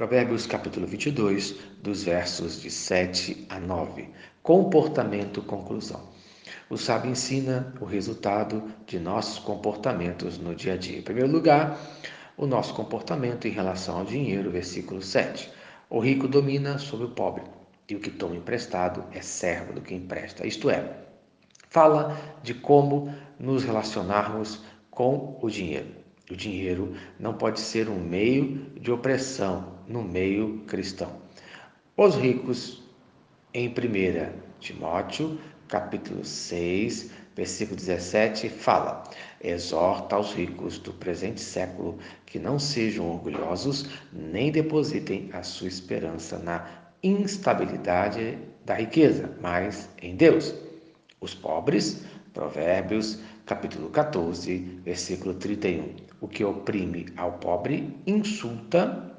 Provérbios capítulo 22, dos versos de 7 a 9. Comportamento conclusão. O sábio ensina o resultado de nossos comportamentos no dia a dia. Em primeiro lugar, o nosso comportamento em relação ao dinheiro, versículo 7. O rico domina sobre o pobre, e o que toma emprestado é servo do que empresta. Isto é, fala de como nos relacionarmos com o dinheiro. O dinheiro não pode ser um meio de opressão no meio cristão. Os ricos, em 1 Timóteo, capítulo 6, versículo 17, fala: exorta aos ricos do presente século que não sejam orgulhosos, nem depositem a sua esperança na instabilidade da riqueza, mas em Deus. Os pobres, Provérbios, capítulo 14, versículo 31. O que oprime ao pobre insulta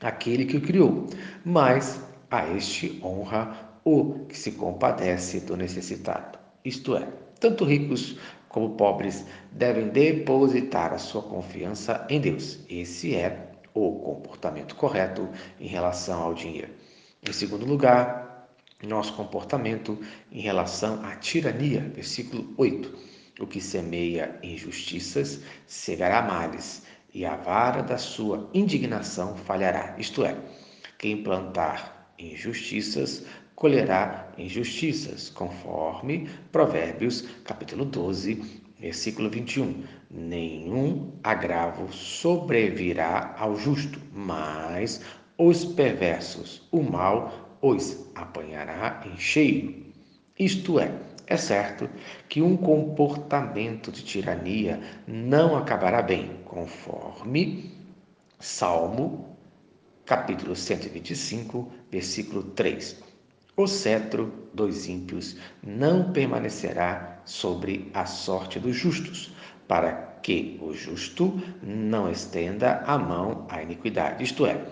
aquele que o criou, mas a este honra o que se compadece do necessitado. Isto é, tanto ricos como pobres devem depositar a sua confiança em Deus. Esse é o comportamento correto em relação ao dinheiro. Em segundo lugar, nosso comportamento em relação à tirania, versículo 8 o que semeia injustiças cegará males, e a vara da sua indignação falhará. Isto é, quem plantar injustiças colherá injustiças, conforme Provérbios, capítulo 12, versículo 21. Nenhum agravo sobrevirá ao justo, mas os perversos, o mal os apanhará em cheio. Isto é, é certo que um comportamento de tirania não acabará bem, conforme Salmo, capítulo 125, versículo 3. O cetro dos ímpios não permanecerá sobre a sorte dos justos, para que o justo não estenda a mão à iniquidade. Isto é,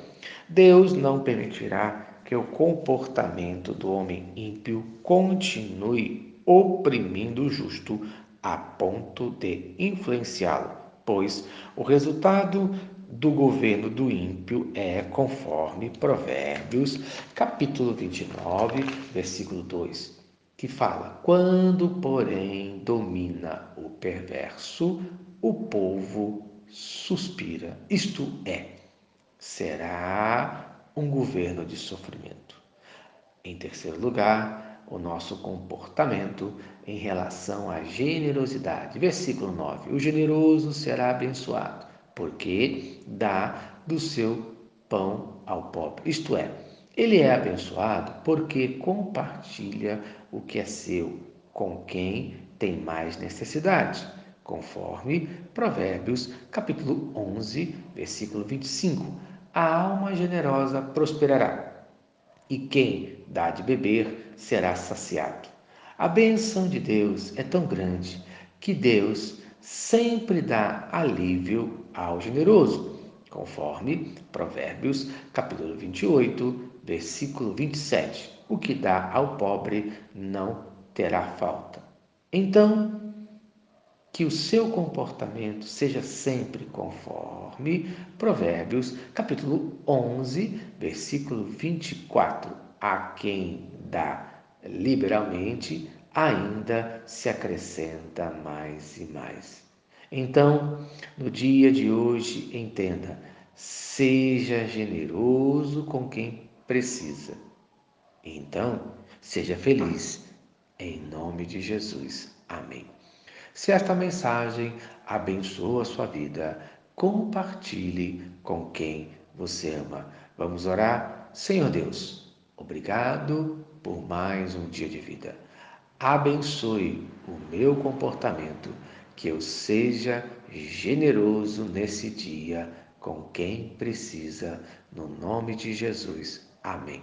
Deus não permitirá que o comportamento do homem ímpio continue oprimindo o justo a ponto de influenciá-lo, pois o resultado do governo do ímpio é conforme Provérbios, capítulo 29, versículo 2, que fala: Quando, porém, domina o perverso, o povo suspira. Isto é, será um governo de sofrimento. Em terceiro lugar, o nosso comportamento em relação à generosidade. Versículo 9: O generoso será abençoado, porque dá do seu pão ao pobre. Isto é, ele é abençoado porque compartilha o que é seu com quem tem mais necessidade, conforme Provérbios, capítulo 11, versículo 25. A alma generosa prosperará e quem dá de beber será saciado. A benção de Deus é tão grande que Deus sempre dá alívio ao generoso, conforme Provérbios, capítulo 28, versículo 27. O que dá ao pobre não terá falta. Então, que o seu comportamento seja sempre conforme Provérbios, capítulo 11, versículo 24. A quem dá liberalmente, ainda se acrescenta mais e mais. Então, no dia de hoje, entenda: seja generoso com quem precisa. Então, seja feliz. Em nome de Jesus. Amém. Se esta mensagem abençoa a sua vida, compartilhe com quem você ama. Vamos orar? Senhor Deus, obrigado por mais um dia de vida. Abençoe o meu comportamento, que eu seja generoso nesse dia com quem precisa, no nome de Jesus. Amém.